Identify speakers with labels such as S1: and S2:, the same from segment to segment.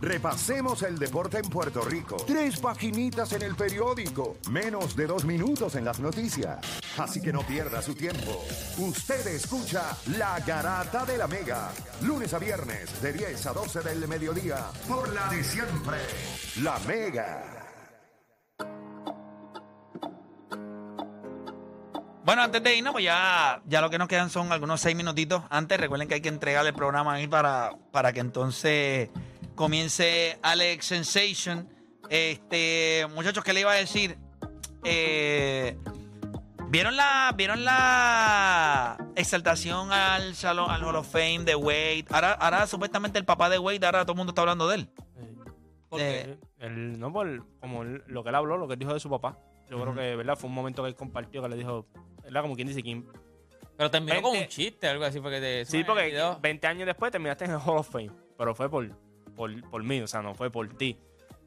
S1: Repasemos el deporte en Puerto Rico. Tres paginitas en el periódico. Menos de dos minutos en las noticias. Así que no pierda su tiempo. Usted escucha La Garata de la Mega. Lunes a viernes de 10 a 12 del mediodía. Por la de siempre. La Mega.
S2: Bueno, antes de irnos, pues ya, ya lo que nos quedan son algunos seis minutitos. Antes, recuerden que hay que entregar el programa ahí para, para que entonces comience Alex Sensation. Este, muchachos, ¿qué le iba a decir? Eh, ¿Vieron la, ¿Vieron la exaltación al salón, al Hall of Fame de Wade? Ahora, ahora supuestamente el papá de Wade, ahora todo el mundo está hablando de él.
S3: Porque
S2: Eh,
S3: él, no por como él- lo que él habló, lo que él dijo de su papá. Yo creo que, ¿verdad? Fue un momento que él compartió que le dijo, ¿verdad? Como quien dice, Kim.
S4: Pero terminó con un
S3: 20
S4: chiste, algo así, porque te
S3: Sí, porque
S4: video.
S3: 20 años después terminaste en el Hall of Fame. Pero fue por, por, por mí, o sea, no fue por ti.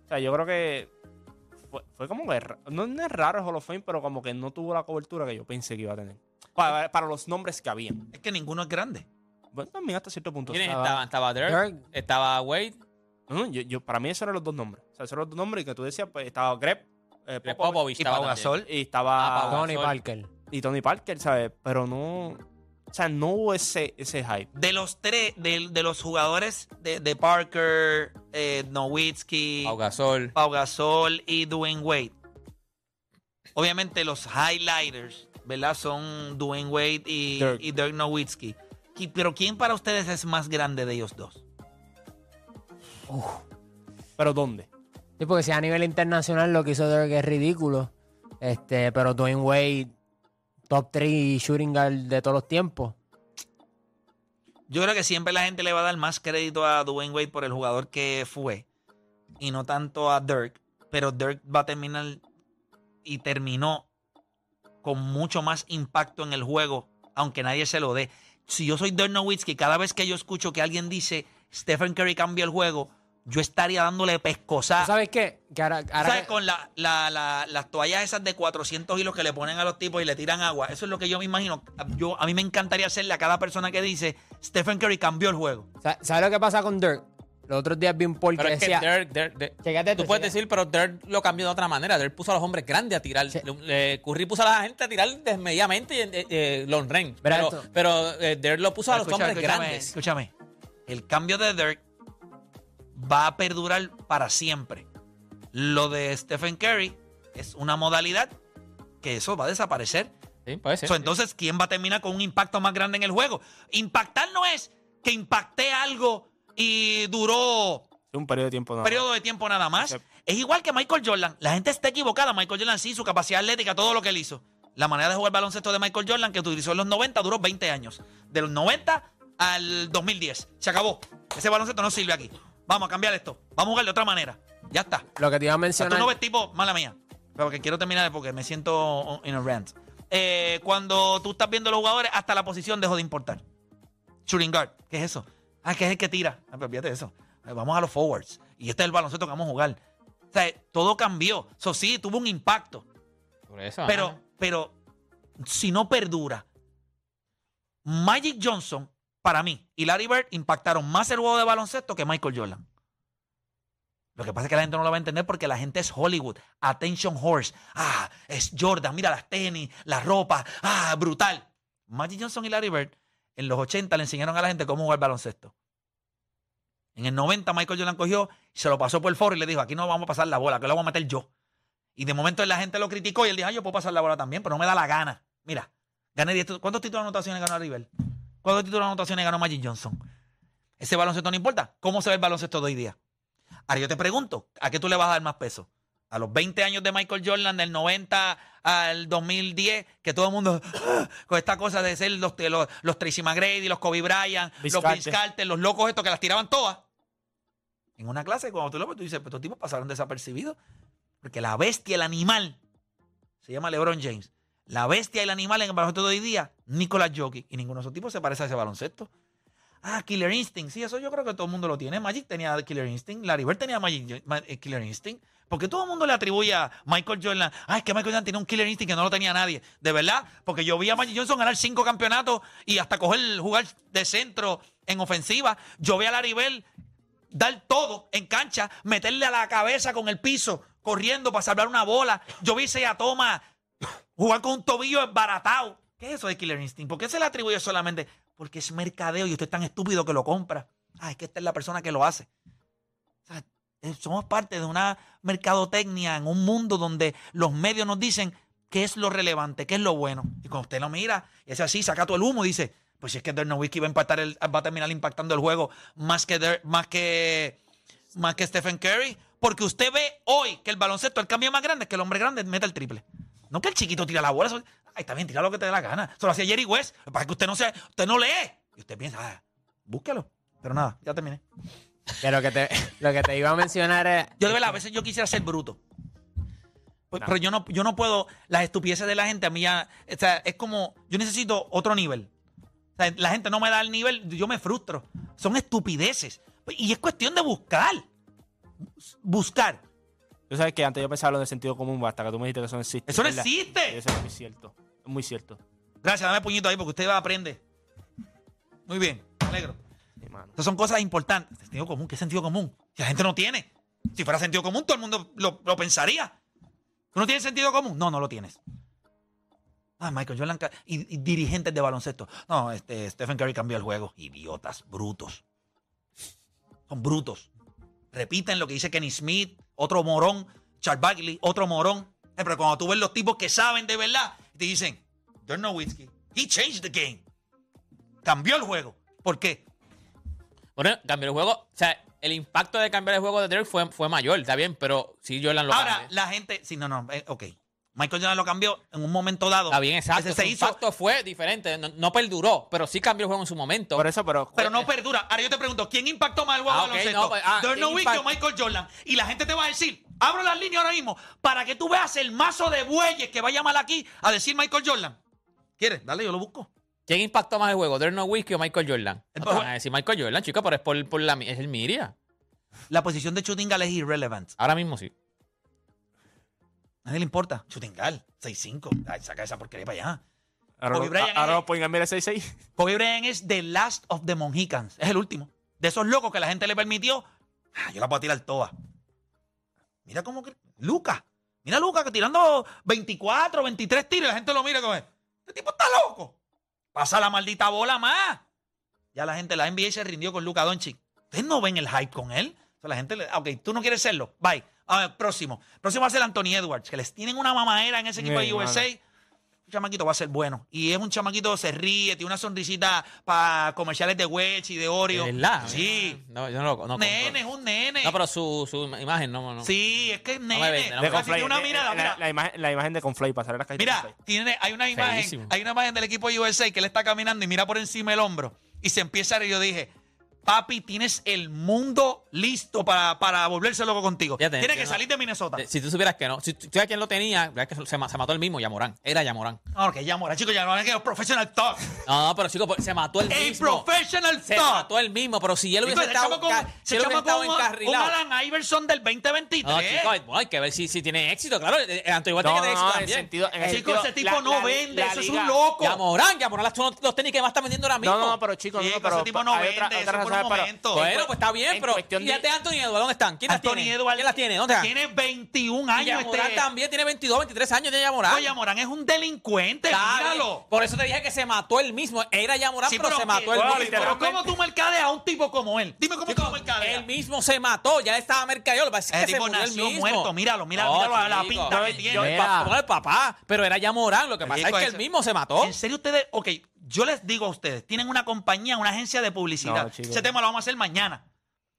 S3: O sea, yo creo que fue, fue como que no, no es raro el Hall of Fame, pero como que no tuvo la cobertura que yo pensé que iba a tener. Para, para los nombres que habían.
S2: Es que ninguno es grande.
S3: Bueno, también hasta cierto punto.
S4: ¿Quiénes
S3: Estaba-
S4: estaban? Estaba Dirk,
S5: Dirk.
S4: estaba Wade,
S3: No, no, yo, yo- para mí esos eran los dos nombres. O sea, esos eran los dos nombres y que tú decías, pues estaba Greg, eh, Popovich,
S4: Popovich
S2: y
S4: estaba.
S2: Gasol.
S3: y estaba
S4: Ah,
S5: Tony. Parker.
S3: y Tony Parker, ¿sabes? Pero no. O sea, no hubo ese, ese hype.
S2: De los tres, de, de los jugadores de, de Parker, eh, Nowitzki,
S4: Pau Gasol.
S2: Pau Gasol y Dwayne Wade. Obviamente los highlighters, ¿verdad? Son Dwayne Wade y
S3: Dirk.
S2: y Dirk Nowitzki. Pero ¿quién para ustedes es más grande de ellos dos?
S3: ¿Pero dónde?
S5: Sí, porque si a nivel internacional lo que hizo Dirk es ridículo. Este, pero Dwayne Wade, top 3 shooting guard de todos los tiempos.
S2: Yo creo que siempre la gente le va a dar más crédito a Dwayne Wade por el jugador que fue y no tanto a Dirk. Pero Dirk va a terminar y terminó con mucho más impacto en el juego, aunque nadie se lo dé. Si yo soy Dirk Nowitzki, cada vez que yo escucho que alguien dice Stephen Curry cambió el juego, yo estaría dándole pescosa.
S5: ¿Tú ¿Sabes qué? Que ahora, ahora
S2: ¿Sabes?
S5: que-
S2: Con la- la- la- las toallas esas de 400 hilos que le ponen a los tipos y le tiran agua. Eso es lo que yo me imagino. Yo, a mí me encantaría hacerle a cada persona que dice Stephen Curry cambió el juego.
S5: sa- ¿Sabes lo que pasa con Dirk? Los otros días vi un poll
S4: Pero
S5: que
S4: es que
S5: decía...
S4: Dirk, Dirk- Dirk-
S5: Chécate
S4: tú puedes
S5: chécate.
S4: decir, pero Dirk lo cambió de otra manera. Dirk puso a los hombres grandes a tirar. Le- le- Curry puso a la gente a tirar desmedidamente y eh, eh, long range.
S5: Verá
S4: Pero,
S5: esto.
S4: pero eh, Dirk lo puso a los
S2: Escucha-
S4: hombres
S2: escúchame,
S4: grandes.
S2: Escúchame. El cambio de Dirk va a perdurar para siempre. Lo de Stephen Curry es una modalidad que eso va a desaparecer.
S4: Sí, puede ser.
S2: So, entonces, ¿quién va a terminar con un impacto más grande en el juego? Impactar no es que impacté algo y duró
S3: un periodo de tiempo.
S2: un
S3: nada
S2: periodo de tiempo nada más. Es igual que Michael Jordan. La gente está equivocada. Michael Jordan sí, su capacidad atlética, todo lo que él hizo. La manera de jugar baloncesto de Michael Jordan que utilizó en los 90 duró 20 años. De los 90 al 2010. Se acabó. Ese baloncesto no sirve aquí. Vamos a cambiar esto. Vamos a jugar de otra manera. Ya está.
S5: Lo que te iba a
S2: O sea,
S5: mencionar...
S2: tú no ves tipo, mala mía. Pero que quiero terminar porque me siento in a rant. Eh, cuando tú estás viendo los jugadores, hasta la posición dejó de importar. Shooting guard, ¿qué es eso? Ah, que es el que tira. Ah, pero olvídate de eso. Eh, Vamos a los forwards. Y este es el baloncesto que vamos a jugar. O sea, todo cambió. Eso sí, tuvo un impacto.
S4: Por eso,
S2: Pero,
S4: ajá.
S2: pero, si no perdura, Magic Johnson, para mí, y Larry Bird impactaron más el juego de baloncesto que Michael Jordan. Lo que pasa es que la gente no lo va a entender porque la gente es Hollywood. Attention horse. Ah, es Jordan. Mira las tenis, la ropa. Ah, brutal. Magic Johnson y Larry Bird en los 80 le enseñaron a la gente cómo jugar baloncesto. En el 90 Michael Jordan cogió, se lo pasó por el foro y le dijo, aquí no vamos a pasar la bola, que lo voy a meter yo. Y de momento la gente lo criticó y él dijo, ah, yo puedo pasar la bola también, pero no me da la gana. Mira, gané 10. ¿Cuántos títulos de anotaciones ganó River? ¿Cuántos títulos de anotaciones ganó Magic Johnson? Ese baloncesto no importa. ¿Cómo se ve el baloncesto de hoy día? Ahora yo te pregunto, ¿a qué tú le vas a dar más peso? A los 20 años de Michael Jordan, del 90 al 2010, que todo el mundo, ¡ah! con esta cosa de ser los, los, los Tracy McGrady, los Kobe Bryant, los Vince
S3: Carter.
S2: Carter, los locos estos que las tiraban todas. en una clase, cuando tú lo ves, tú dices, pues estos tipos pasaron desapercibidos. Porque la bestia, el animal, se llama LeBron James. La bestia y el animal en el baloncesto de hoy día, Nicolás Jokic. Y ninguno de esos tipos se parece a ese baloncesto. Ah, Killer Instinct. Sí, eso yo creo que todo el mundo lo tiene. Magic tenía Killer Instinct. Larry Bird tenía Magic, Ma- eh, Killer Instinct. Porque todo el mundo le atribuye a Michael Jordan. Ah, es que Michael Jordan tenía un Killer Instinct que no lo tenía nadie. De verdad. Porque yo vi a Magic Johnson ganar cinco campeonatos y hasta coger, jugar de centro en ofensiva. Yo vi a Larry Bird dar todo en cancha, meterle a la cabeza con el piso, corriendo para salvar una bola. Yo vi a Thomas jugar con un tobillo embaratado. ¿Qué es eso de Killer Instinct? ¿Por qué se le atribuye solamente? Porque es mercadeo y usted es tan estúpido que lo compra. Ah, es que esta es la persona que lo hace. O sea, eh, somos parte de una mercadotecnia en un mundo donde los medios nos dicen qué es lo relevante, qué es lo bueno. Y cuando usted lo mira, y es así, saca todo el humo y dice, pues si es que Dirk Nowitzki va a, impactar el, va a terminar impactando el juego más que, más que más que Stephen Curry, porque usted ve hoy que el baloncesto, el cambio más grande es que el hombre grande meta el triple. No que el chiquito tira la bola. Eso, ay, está bien, tira lo que te dé la gana. Eso lo hacía Jerry West. Para que usted no se, usted no lee. Y usted piensa, ah, búsquelo. Pero nada, ya terminé.
S5: Lo que te, lo que te iba a mencionar es.
S2: Yo de verdad, a veces yo quisiera ser bruto. Pues, Pero yo no, yo no puedo, las estupideces de la gente a mí ya, o sea, es como, yo necesito otro nivel. O sea, la gente no me da el nivel, yo me frustro. Son estupideces. Y es cuestión de buscar. Buscar.
S3: Tú sabes que antes yo pensaba lo del sentido común, hasta que tú me dijiste que eso no existe.
S2: Eso no
S3: ¿verdad?
S2: existe.
S3: Eso es muy cierto. Es muy cierto.
S2: Gracias, dame puñito ahí porque usted aprende. Muy bien, me alegro.
S3: Sí.
S2: Estas son cosas importantes. Sentido común, ¿qué sentido común? Si la gente no tiene. Si fuera sentido común, todo el mundo lo, lo pensaría. ¿Tú no tienes sentido común? No, no lo tienes. Ah, Michael Jordan y dirigentes de baloncesto. No, este, Stephen Curry cambió el juego. Idiotas, brutos. Son brutos. Repiten lo que dice Kenny Smith, otro morón, Charles Bagley, otro morón. Eh, Pero cuando tú ves los tipos que saben de verdad, te dicen, Dirk Nowitzki, he changed the game. Cambió el juego. ¿Por qué?
S4: Bueno, cambió el juego. O sea, el impacto de cambiar el juego de Dirk fue, fue mayor, está bien, pero sí Jordan lo
S2: Ahora, la gente. Sí, no, no. eh, ok. Michael Jordan lo cambió en un momento dado.
S4: Está bien, exacto.
S2: Ese se
S4: Su
S2: hizo,
S4: impacto fue diferente. No, no perduró, pero sí cambió el juego en su momento.
S3: Por eso, pero.
S2: pero no perdura. Ahora yo te pregunto, ¿quién impactó más el juego
S4: Ah,
S2: de
S4: ok,
S2: baloncesto?
S4: no, pues, ah,
S2: Dirk
S4: ¿quién
S2: Nowitzki o Michael Jordan. Y la gente te va a decir, abro las líneas ahora mismo para que tú veas el mazo de bueyes que va a llamar aquí a decir Michael Jordan. ¿Quieres? Dale, yo lo busco.
S4: ¿Quién impactó más el juego? ¿Dirk Nowitzki o Michael Jordan?
S2: El-
S4: No te van a decir Michael Jordan, chico, pero es por, por la, es el Miria.
S2: La posición de shooting guard es irrelevant.
S4: Ahora mismo sí.
S2: A nadie le importa. Shooting guard, 6'5". Ay, saca esa porquería para allá.
S3: Ahora,
S2: Kobe
S3: lo-
S2: Bryant
S3: ahora
S2: es-
S3: lo pueden cambiar a 6-6.
S2: Kobe Bryant es the last of the Mohicans. Es el último. De esos locos que la gente le permitió. ah, yo la puedo tirar toda. Mira cómo. que- Lucas. Mira a Lucas que tirando 24, 23 tiros y la gente lo mira como. Este tipo está loco. Pasa la maldita bola más. Ya la gente, la NBA se rindió con Luca Doncic. ¿Ustedes no ven el hype con él? O sea, la gente le. Ok, tú no quieres serlo. Bye. A ver, próximo. Próximo va a ser Anthony Edwards, que les tienen una mamadera en ese equipo
S3: Sí,
S2: de USA. Un chamaquito va a ser bueno. Y es un chamaquito, se ríe, tiene una sonrisita para comerciales de Wedge y de Oreo.
S4: ¿De verdad?
S2: Sí.
S4: No, yo no lo no,
S2: nene, es un nene.
S4: No, pero su, su imagen, no, no.
S2: Sí, es que es
S4: me
S2: nene.
S4: vende, no
S3: De
S4: me
S2: Así que
S3: Conflay.
S2: una
S3: Eh,
S2: mirada,
S3: eh,
S2: mira.
S3: La, la imagen, la imagen de Conflay, pasar las cajitas de
S2: Mira, tiene, hay una imagen,
S4: Feísimo.
S2: hay una imagen del equipo USA que él está caminando y mira por encima el hombro y se empieza a reír. Yo dije, papi, tienes el mundo listo para, para volverse loco contigo.
S4: Fíjate,
S2: Tienes que
S4: no-
S2: salir de Minnesota.
S4: Eh, Si tú supieras que no, si tú sabes quién lo tenía, que se, ma- se mató el mismo, Yamorán. Era Yamorán.
S2: No, ok, ya mora, chicos, ya no es que es professional talk.
S4: No, no, pero chico, pues, se mató el mismo.
S2: professional
S4: Se
S2: talk.
S4: mató el mismo, pero si él hubiese estado,
S2: ese
S4: si él hubiese estado
S2: un- un
S4: encarrilado.
S2: Alan Iverson del 2023.
S4: No, chico, bueno, hay que ver si, si tiene éxito, claro. eh, eh, Anthony Igual
S3: No,
S4: tiene
S3: no,
S4: éxito
S3: en
S4: también.
S3: sentido- en el
S2: Chico,
S3: sentido-
S2: ese tipo
S3: la-
S2: no
S3: la-
S2: vende,
S3: la
S2: ese es un loco.
S4: Yamorán, Yamorán los tenis que más está vendiendo ahora mismo.
S3: No, no, pero chicos,
S2: Chico,
S3: no, pero
S2: ese tipo no vende,
S3: otra-
S2: eso
S3: otra
S2: por un
S3: razón, pero-
S2: momento.
S4: Bueno,
S3: en-
S4: pues está bien,
S3: en
S4: pero
S3: cuestión
S4: fíjate
S3: de-
S4: Anthony Edwards, ¿dónde están? ¿Quién las
S2: Anthony
S4: tiene?
S2: Edwards
S4: ¿Quién las tiene? ¿Dónde están?
S2: Tiene 21
S4: Y
S2: años.
S4: Yamorán
S2: este-
S4: también tiene 22, 23 años de Yamorán.
S2: Oye, Morán es un delincuente,
S4: Está bien.
S2: míralo.
S4: Por eso te dije que se mató él mismo. Era Yamorán,
S2: Sí,
S4: pero, se mató él
S3: bueno,
S4: mismo.
S2: Pero ¿cómo tú mercadeas a un tipo como él? Dime cómo tú mercadeas.
S4: Él mismo se mató, ya estaba mercadeado. Lo que pasa es que se
S2: tipo
S4: murió él
S2: nació
S4: mismo.
S2: muerto, míralo, mira-
S4: No,
S2: míralo a la pinta que tiene.
S4: yo- el
S5: Mira.
S4: papá, no el papá, pero era Yamorán. Lo que pasa
S2: Chico,
S4: es que
S2: ese-
S4: él mismo se mató.
S2: En serio, ustedes, ok, yo les digo a ustedes, tienen una compañía, una agencia de publicidad.
S3: No.
S2: Ese tema lo vamos a hacer mañana.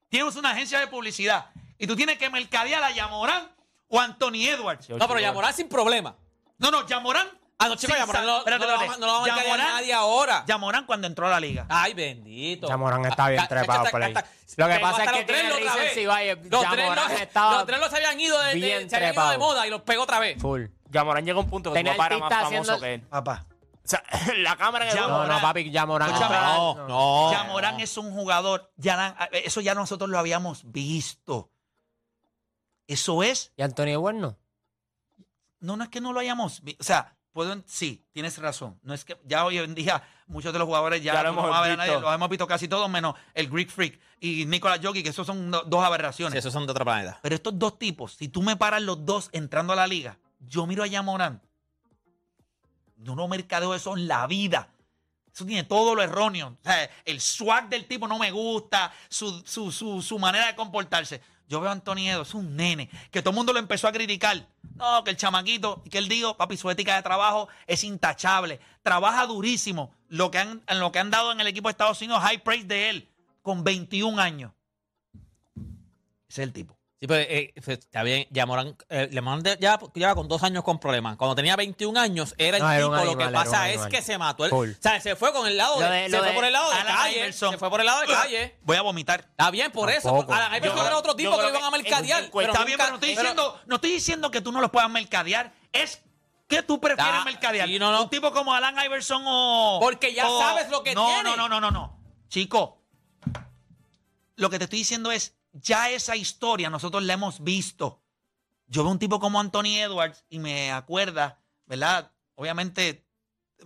S2: Tienes una agencia de publicidad y tú tienes que mercadear a Yamorán o a Anthony Edwards.
S4: No, pero Yamorán sin problema.
S2: No, no, Yamorán
S4: Ah, no, chicos, Yamorán no,
S2: espérate,
S4: no, lo va-
S2: espérate.
S4: no lo va a marcar
S2: Yamorán-
S4: nadie ahora.
S2: Yamorán cuando entró a la liga.
S4: Ay, bendito.
S5: Yamorán está bien
S4: Ah,
S5: trepado por ahí. Lo que pasa es que
S4: los tres
S5: tiene.
S4: Los tres, los tres los habían ido de, de-
S5: bien
S4: se habían ido de
S5: trepado.
S4: moda y los pegó otra vez.
S5: full.
S3: Yamorán llega a un punto que
S5: Tenía
S3: tu papá era más famoso que él.
S2: Papá.
S3: O sea, la cámara
S2: Ya,
S5: No, no, papi, Yamorán.
S4: No, no.
S2: Yamorán es un jugador. ya- eso ya nosotros lo habíamos visto. Eso es.
S5: ¿Y Antonio Bueno?
S2: No, no es que no lo hayamos visto. O sea, puedo, sí, tienes razón. No es que ya hoy en día muchos de los jugadores ya,
S3: Ya lo
S2: no
S3: hemos
S2: a ver a
S3: visto.
S2: nadie, los hemos visto casi todos, menos el Greek Freak y Nicolas Jokic, que esos son do- dos aberraciones.
S4: Sí, esos son de otro planeta.
S2: Pero estos dos tipos, si tú me paras los dos entrando a la liga, yo miro a Yamorán. Yo no mercadeo eso en la vida. Eso tiene todo lo erróneo. O sea, el swag del tipo no me gusta, su, su, su, su manera de comportarse. Yo veo a Anthony Edo, es un nene, que todo el mundo lo empezó a criticar. No, que el chamaquito, que él dijo, papi, su ética de trabajo es intachable. Trabaja durísimo. Lo que han, en lo que han dado en el equipo de Estados Unidos, high praise de él, con 21 años. Ese es el tipo.
S4: Sí, pero eh, pues, está bien. Yamorán, eh, Yamorán de- ya lleva con dos años con problemas. Cuando tenía 21 años, era el
S5: No, era
S4: tipo. lo que pasa es que se mató. O sea, se fue con el lado de,
S5: de-
S4: se fue
S5: de
S4: por el lado de
S2: Alan
S4: calle.
S2: Iverson.
S4: Se fue por el lado de calle.
S2: Voy a vomitar.
S4: Está bien, por eso.
S5: Tampoco.
S4: Iverson
S3: Yo-
S4: era otro tipo que lo iban a mercadear. pero
S2: Está bien, pero no estoy
S4: pero-
S2: diciendo, no estoy diciendo que tú no los puedas mercadear. Es que tú prefieres
S4: Da-
S2: mercadear.
S4: sí, no, no.
S2: Un tipo como Alan Iverson o.
S4: Porque ya
S2: o-
S4: sabes lo que
S2: no,
S4: tiene.
S2: No, no, no, no, no. Chico, lo que te estoy diciendo es, ya esa historia nosotros la hemos visto. Yo veo un tipo como Anthony Edwards y me acuerda, ¿verdad? Obviamente,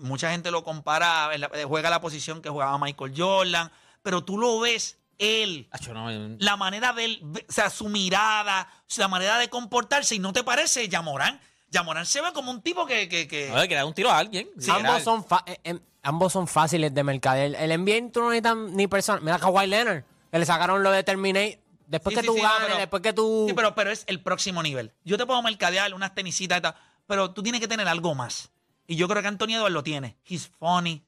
S2: mucha gente lo compara, la- juega la posición que jugaba Michael Jordan, pero tú lo ves él
S4: Acho, no, eh,
S2: la manera de él, o sea, su mirada, la manera de comportarse, y no te parece Yamorán. Yamorán se ve como un tipo que, que, que-
S4: no, le quería dar un tiro a alguien.
S5: ambos, son eh, em, ambos son fáciles de mercadear. El NBA tú no necesitas ni personas. Mira Kawhi Leonard, que le sacaron lo de Terminate. Después
S2: Sí,
S5: que
S2: sí,
S5: tú
S2: sí, no,
S5: ganes,
S2: pero-
S5: después que tú...
S2: Sí, pero, pero es el próximo nivel. Yo te puedo mercadear unas tenisitas y tal, pero tú tienes que tener algo más. Y yo creo que Antonio Edwards lo tiene. He's funny,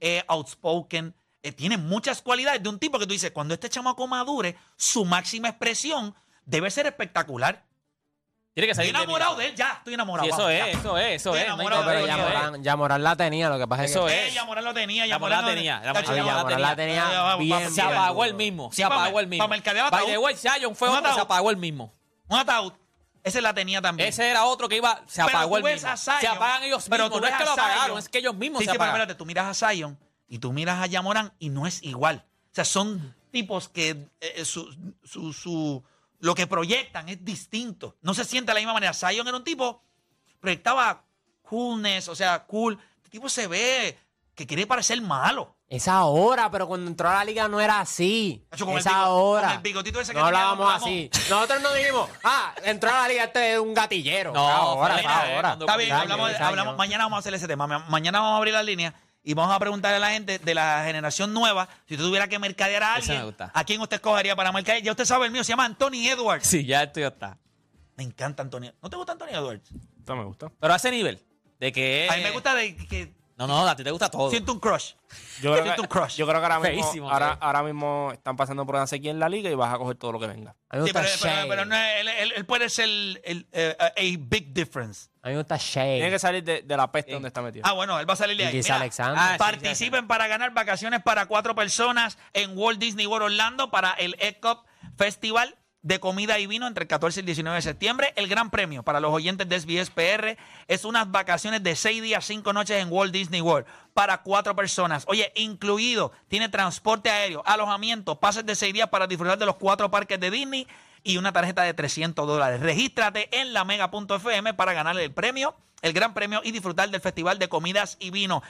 S2: eh, outspoken, eh, tiene muchas cualidades de un tipo que tú dices, cuando este chamaco madure, su máxima expresión debe ser espectacular.
S4: Tiene que
S2: Estoy
S4: salir
S2: enamorado de él, ya, estoy enamorado.
S4: Y eso
S2: vamos,
S4: es,
S2: ya.
S4: eso es, eso
S2: Estoy
S4: es. hay
S2: enamorado
S5: No, pero
S4: eso es.
S5: Yamoran, Yamoran la tenía, lo que pasa es
S4: Eso
S5: que...
S4: es.
S2: Eh, Yamorán lo tenía,
S4: Yamorán
S2: Yamorán
S4: la tenía,
S5: Yamoran la tenía
S2: Ya,
S5: bien,
S4: Se apagó el mismo.
S2: Sí,
S4: Se
S2: pa'
S4: apagó el mismo.
S2: pa' mercadear
S4: By
S2: ataúd.
S4: the way, Zion fue
S2: Un
S4: otro se apagó el mismo.
S2: Un ataúd. Ese la tenía también.
S4: Ese era otro que iba, se apagó el mismo. se apagan ellos
S2: pero tú
S4: No es que lo apagaron, es que ellos mismos
S2: Sí,
S4: se
S2: sí, pero
S4: apagan.
S2: espérate, tú miras a Zion y tú miras a Yamorán y no es igual. O sea, son tipos que eh, su, su, su- lo que proyectan es distinto. No se siente de la misma manera. Zion era un tipo, proyectaba coolness, o sea, cool. Este tipo se ve que quiere parecer malo.
S5: Esa hora, pero cuando entró a la liga no era así.
S2: Hacho, con el con bigotito ese que
S5: no hablábamos así. Nosotros no dijimos, ah, entró a la liga este es un gatillero.
S4: No,
S5: ahora,
S4: fue
S5: esa
S4: la-
S5: hora.
S4: cuando-
S2: Está bien, hablamos, hablamos- mañana vamos a hacer ese tema. Ma- Mañana vamos a abrir las líneas y vamos a preguntarle a la gente de la generación nueva, si usted tuviera que mercadear a
S4: Ese me
S2: alguien,
S4: gusta.
S2: ¿a quién usted escogería para mercadear? Ya usted sabe el mío, se llama Anthony Edwards.
S4: Sí, ya esto ya está.
S2: Me encanta Anthony. ¿No te gusta Anthony Edwards?
S3: Esto me gusta.
S4: Pero a ese nivel, de que...
S2: A mí me gusta de que
S4: No, no, a ti te gusta todo.
S2: siento un crush.
S3: Yo creo,
S2: Siento
S3: que,
S2: un crush.
S3: yo creo que ahora mismo,
S4: Feísimo,
S3: ahora, ahora mismo están pasando por aquí en la liga y vas a coger todo lo que venga.
S5: A mí me
S2: Sí,
S5: gusta
S2: pero, pero-
S5: Shea.
S2: pero no es- él, él- él puede ser el, el, eh, a big difference.
S5: A mí me gusta Shea.
S3: Tiene que salir de, de la peste donde está metido.
S2: Ah, bueno, él va a salir de ahí. Mira,
S5: Alexander.
S4: Ah, sí,
S2: Participen para ganar vacaciones para cuatro personas en Walt Disney World Orlando para el ECOP Festival de comida y vino entre el 14 y el 19 de septiembre. El gran premio para los oyentes de SBS PR es unas vacaciones de seis días, cinco noches en Walt Disney World para cuatro personas. Oye, incluido, tiene transporte aéreo, alojamiento, pases de seis días para disfrutar de los cuatro parques de Disney y una tarjeta de 300 dólares. Regístrate en la mega.fm para ganar el premio, el gran premio y disfrutar del Festival de Comidas y Vino.